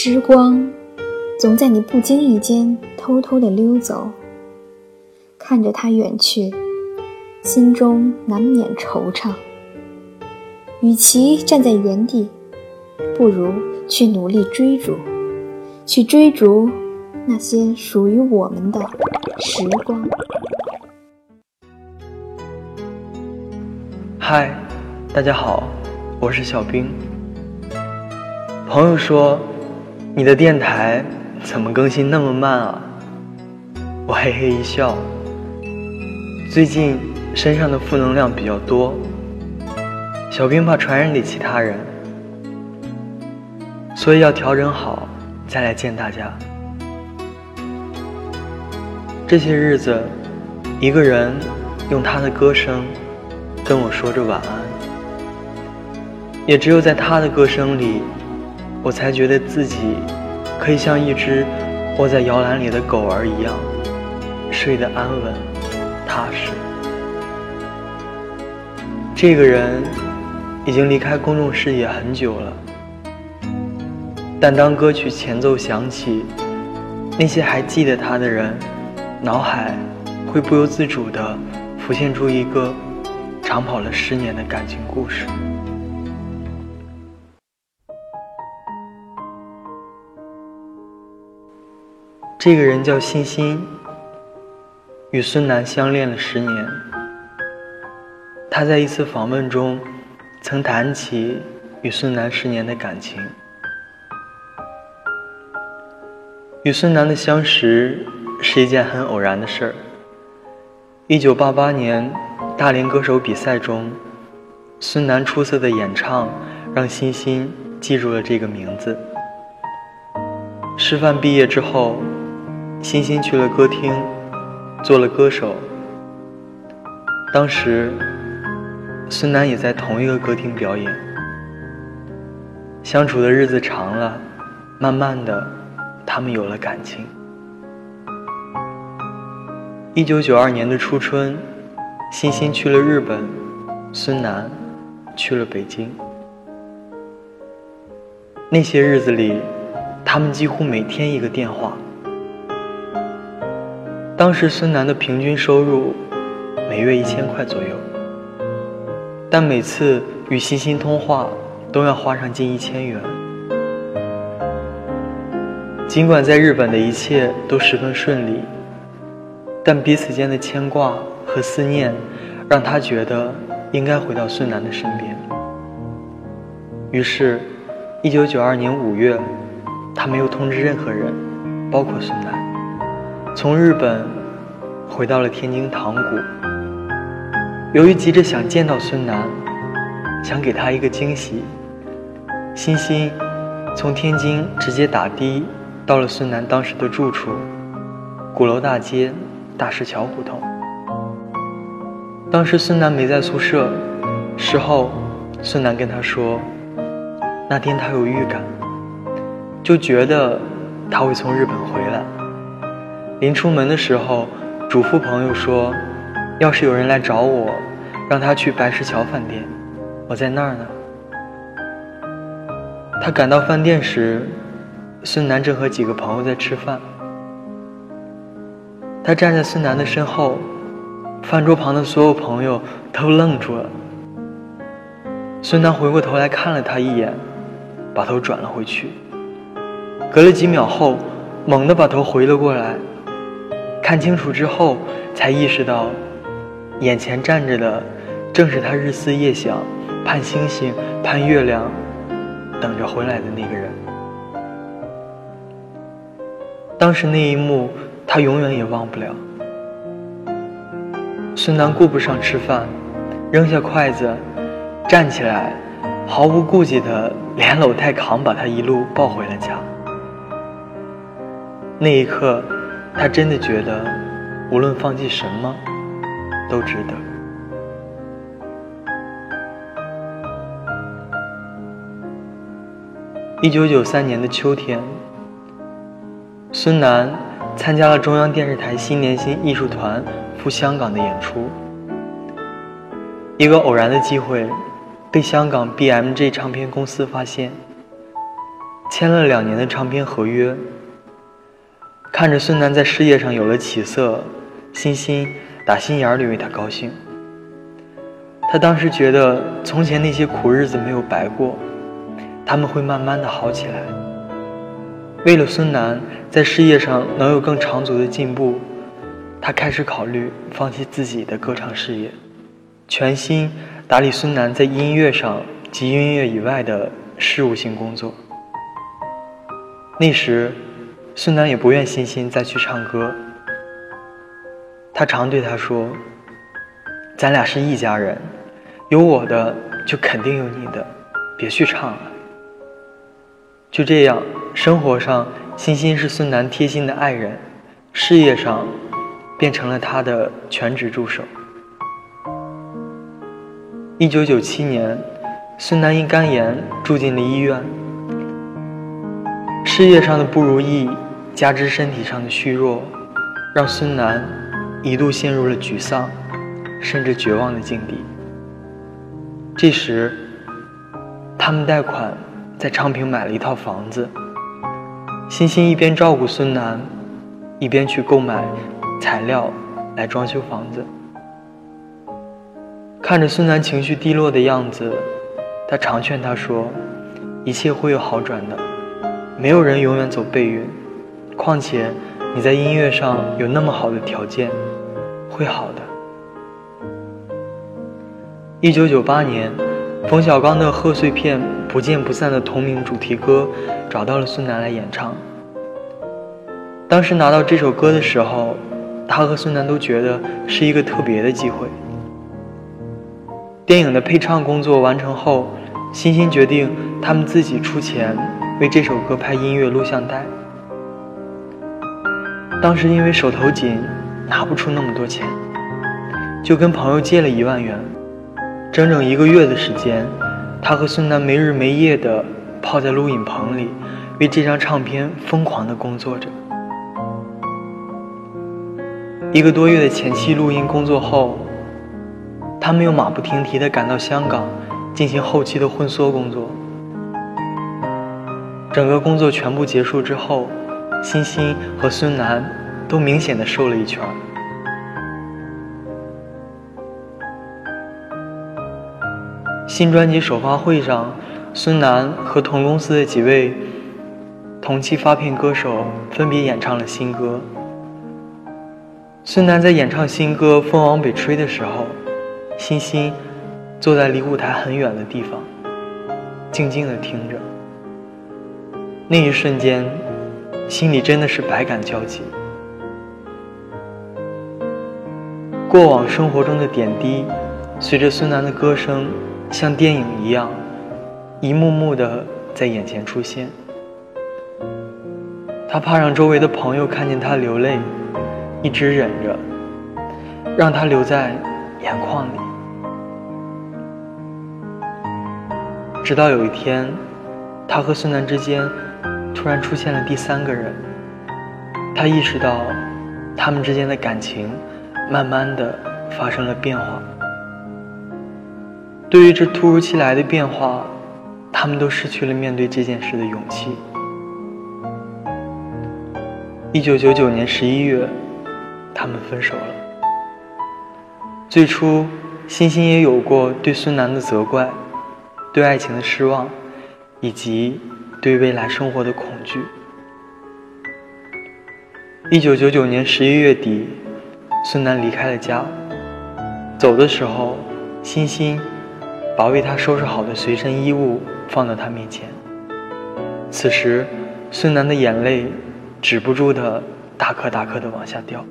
时光总在你不经意间偷偷的溜走，看着它远去，心中难免惆怅。与其站在原地，不如去努力追逐，去追逐那些属于我们的时光。嗨，大家好，我是小兵。朋友说。你的电台怎么更新那么慢啊？我嘿嘿一笑。最近身上的负能量比较多，小兵怕传染给其他人，所以要调整好再来见大家。这些日子，一个人用他的歌声跟我说着晚安，也只有在他的歌声里。我才觉得自己可以像一只窝在摇篮里的狗儿一样，睡得安稳、踏实。这个人已经离开公众视野很久了，但当歌曲前奏响起，那些还记得他的人，脑海会不由自主地浮现出一个长跑了十年的感情故事。这个人叫欣欣，与孙楠相恋了十年。他在一次访问中，曾谈起与孙楠十年的感情。与孙楠的相识是一件很偶然的事儿。一九八八年大连歌手比赛中，孙楠出色的演唱让欣欣记住了这个名字。师范毕业之后。欣欣去了歌厅，做了歌手。当时，孙楠也在同一个歌厅表演。相处的日子长了，慢慢的，他们有了感情。一九九二年的初春，欣欣去了日本，孙楠去了北京。那些日子里，他们几乎每天一个电话。当时孙楠的平均收入每月一千块左右，但每次与欣欣通话都要花上近一千元。尽管在日本的一切都十分顺利，但彼此间的牵挂和思念让他觉得应该回到孙楠的身边。于是，一九九二年五月，他没有通知任何人，包括孙楠。从日本回到了天津塘沽。由于急着想见到孙楠，想给他一个惊喜，欣欣从天津直接打的到了孙楠当时的住处——鼓楼大街大石桥胡同。当时孙楠没在宿舍，事后孙楠跟他说，那天他有预感，就觉得他会从日本回来。临出门的时候，嘱咐朋友说：“要是有人来找我，让他去白石桥饭店，我在那儿呢。”他赶到饭店时，孙楠正和几个朋友在吃饭。他站在孙楠的身后，饭桌旁的所有朋友都愣住了。孙楠回过头来看了他一眼，把头转了回去。隔了几秒后，猛地把头回了过来。看清楚之后，才意识到，眼前站着的正是他日思夜想、盼星星、盼月亮、等着回来的那个人。当时那一幕，他永远也忘不了。孙楠顾不上吃饭，扔下筷子，站起来，毫无顾忌的连搂带扛把他一路抱回了家。那一刻。他真的觉得，无论放弃什么，都值得。一九九三年的秋天，孙楠参加了中央电视台新年新艺术团赴香港的演出。一个偶然的机会，被香港 BMG 唱片公司发现。签了两年的唱片合约。看着孙楠在事业上有了起色，欣欣打心眼里为他高兴。他当时觉得从前那些苦日子没有白过，他们会慢慢的好起来。为了孙楠在事业上能有更长足的进步，他开始考虑放弃自己的歌唱事业，全心打理孙楠在音乐上及音乐以外的事务性工作。那时，孙楠也不愿欣欣再去唱歌。他常对他说：“咱俩是一家人，有我的就肯定有你的，别去唱了。”就这样，生活上，欣欣是孙楠贴心的爱人；事业上，变成了他的全职助手。一九九七年，孙楠因肝炎住进了医院。事业上的不如意，加之身体上的虚弱，让孙楠一度陷入了沮丧，甚至绝望的境地。这时，他们贷款。在昌平买了一套房子，欣欣一边照顾孙楠，一边去购买材料来装修房子。看着孙楠情绪低落的样子，他常劝他说：“一切会有好转的，没有人永远走背运。况且你在音乐上有那么好的条件，会好的。”一九九八年。冯小刚的贺岁片《不见不散》的同名主题歌找到了孙楠来演唱。当时拿到这首歌的时候，他和孙楠都觉得是一个特别的机会。电影的配唱工作完成后，欣欣决定他们自己出钱为这首歌拍音乐录像带。当时因为手头紧，拿不出那么多钱，就跟朋友借了一万元。整整一个月的时间，他和孙楠没日没夜地泡在录影棚里，为这张唱片疯狂地工作着。一个多月的前期录音工作后，他们又马不停蹄地赶到香港，进行后期的混缩工作。整个工作全部结束之后，欣欣和孙楠都明显的瘦了一圈。新专辑首发会上，孙楠和同公司的几位同期发片歌手分别演唱了新歌。孙楠在演唱新歌《风往北吹》的时候，欣欣坐在离舞台很远的地方，静静的听着。那一瞬间，心里真的是百感交集。过往生活中的点滴，随着孙楠的歌声。像电影一样，一幕幕的在眼前出现。他怕让周围的朋友看见他流泪，一直忍着，让他留在眼眶里。直到有一天，他和孙楠之间突然出现了第三个人，他意识到，他们之间的感情慢慢的发生了变化。对于这突如其来的变化，他们都失去了面对这件事的勇气。一九九九年十一月，他们分手了。最初，欣欣也有过对孙楠的责怪，对爱情的失望，以及对未来生活的恐惧。一九九九年十一月底，孙楠离开了家，走的时候，欣欣。把为他收拾好的随身衣物放到他面前。此时，孙楠的眼泪止不住的大颗大颗的往下掉。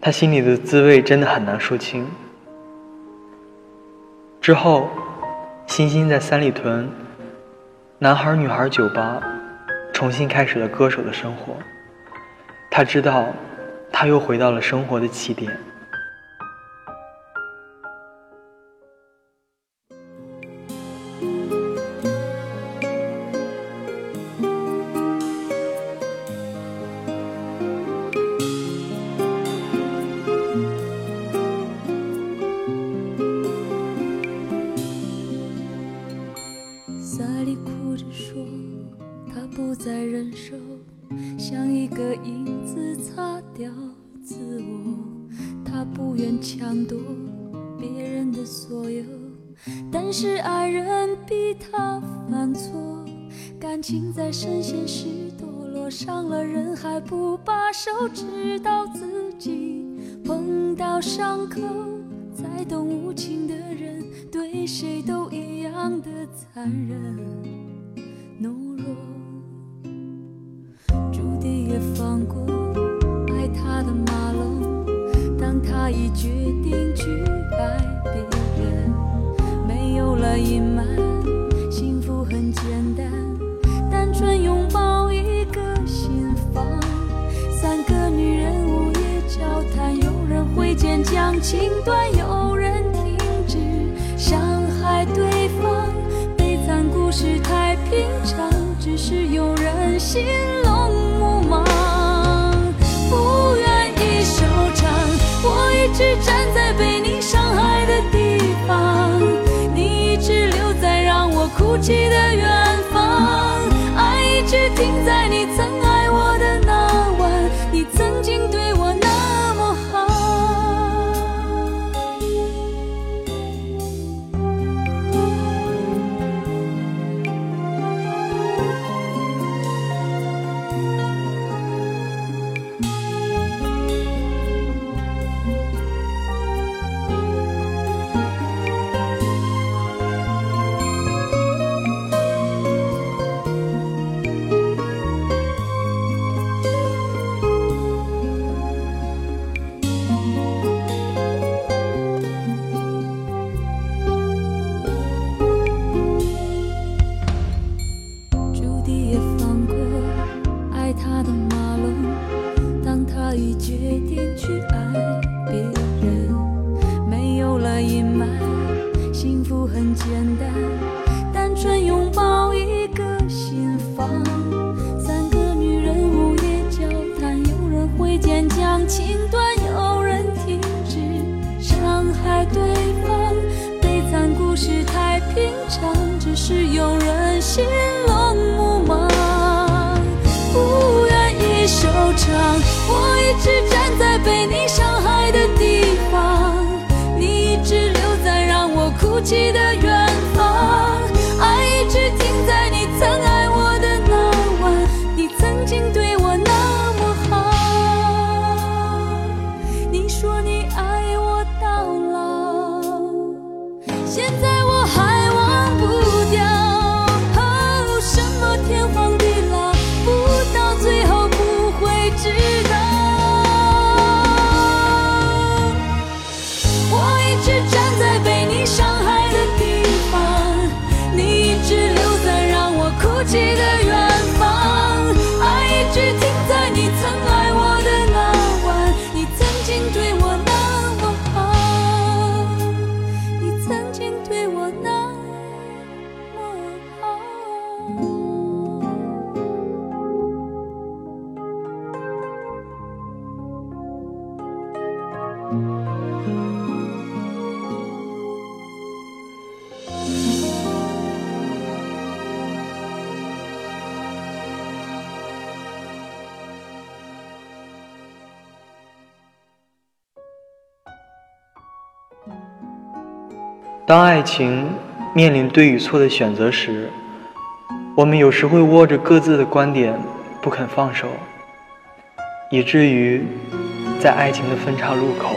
他心里的滋味真的很难说清。之后，欣欣在三里屯男孩女孩酒吧重新开始了歌手的生活。他知道，他又回到了生活的起点。情在深陷时堕落，伤了人还不罢手，直到自己碰到伤口，才懂无情的人对谁都一样的残忍懦弱，朱棣也放过爱他的马龙，当他已决定去爱别人，没有了隐瞒，人挥剑将情断，有人停止伤害对方。悲惨故事太平常，只是有人心龙目盲，不愿意收场。我一直站在被你伤害的地方，你一直留在让我哭泣的远当爱情面临对与错的选择时，我们有时会握着各自的观点不肯放手，以至于在爱情的分岔路口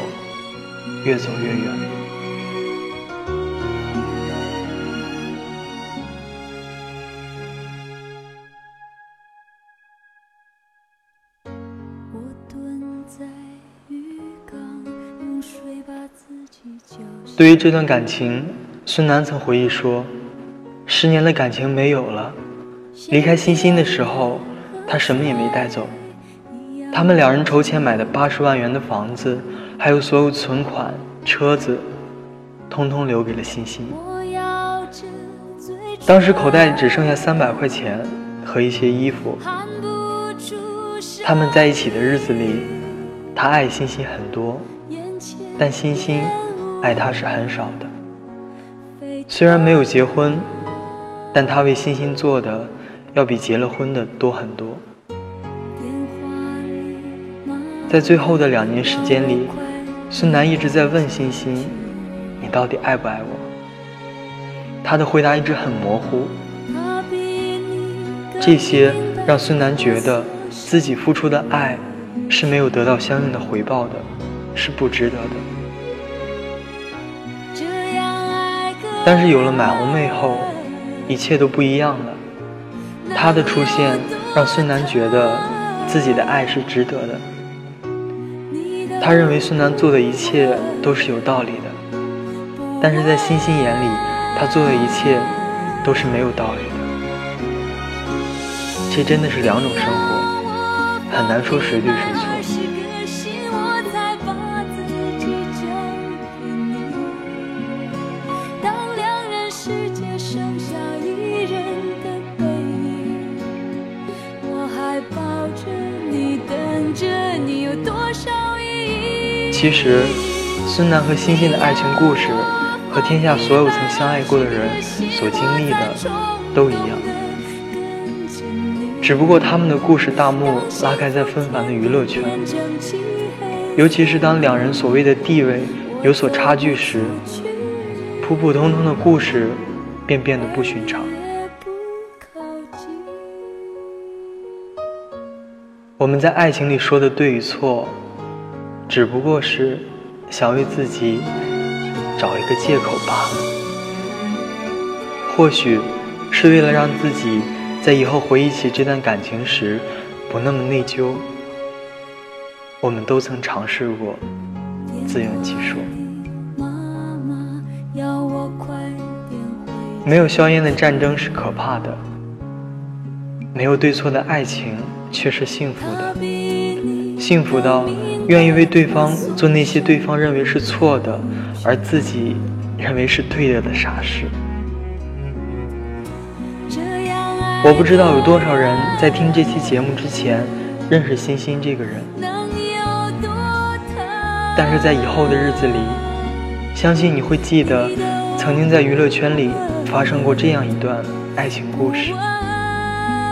越走越远。对于这段感情，孙楠曾回忆说：“十年的感情没有了，离开欣欣的时候，他什么也没带走。他们两人筹钱买的八十万元的房子，还有所有存款、车子，通通留给了欣欣。当时口袋里只剩下三百块钱和一些衣服。他们在一起的日子里，他爱欣欣很多，但欣欣爱他是很少的。虽然没有结婚，但他为欣欣做的要比结了婚的多很多。在最后的两年时间里，孙楠一直在问欣欣：“你到底爱不爱我？”他的回答一直很模糊。这些让孙楠觉得自己付出的爱是没有得到相应的回报的，是不值得的。但是有了满红妹后，一切都不一样了。她的出现让孙楠觉得自己的爱是值得的。他认为孙楠做的一切都是有道理的，但是在欣欣眼里，他做的一切都是没有道理的。这真的是两种生活，很难说谁对谁错。其实，孙楠和欣欣的爱情故事，和天下所有曾相爱过的人所经历的都一样。只不过他们的故事大幕拉开在纷繁的娱乐圈，尤其是当两人所谓的地位有所差距时，普普通通的故事便变得不寻常。我们在爱情里说的对与错。只不过是想为自己找一个借口罢了，或许是为了让自己在以后回忆起这段感情时不那么内疚。我们都曾尝试过自圆其说。没有硝烟的战争是可怕的，没有对错的爱情却是幸福的，幸福到。愿意为对方做那些对方认为是错的，而自己认为是对的的傻事。我不知道有多少人在听这期节目之前认识欣欣这个人，但是在以后的日子里，相信你会记得曾经在娱乐圈里发生过这样一段爱情故事，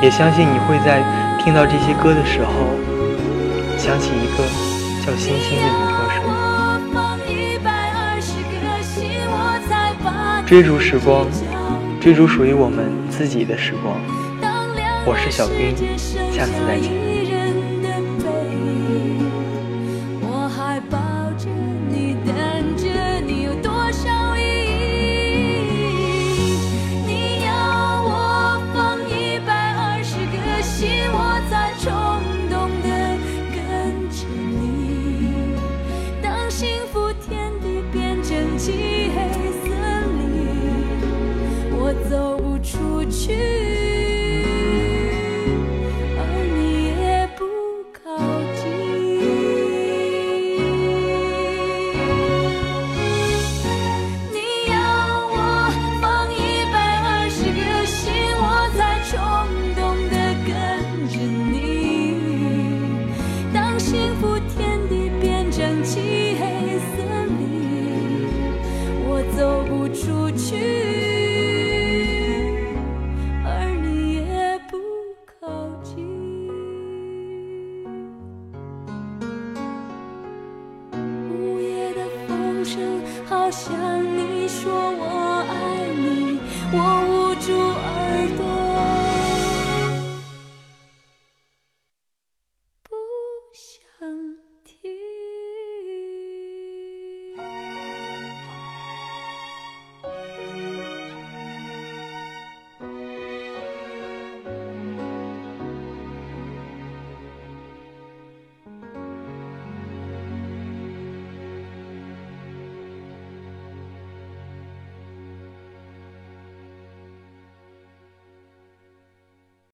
也相信你会在听到这些歌的时候想起一个。小星星的女歌手，追逐时光，追逐属于我们自己的时光。我是小兵，下次再见。我想你说我爱你。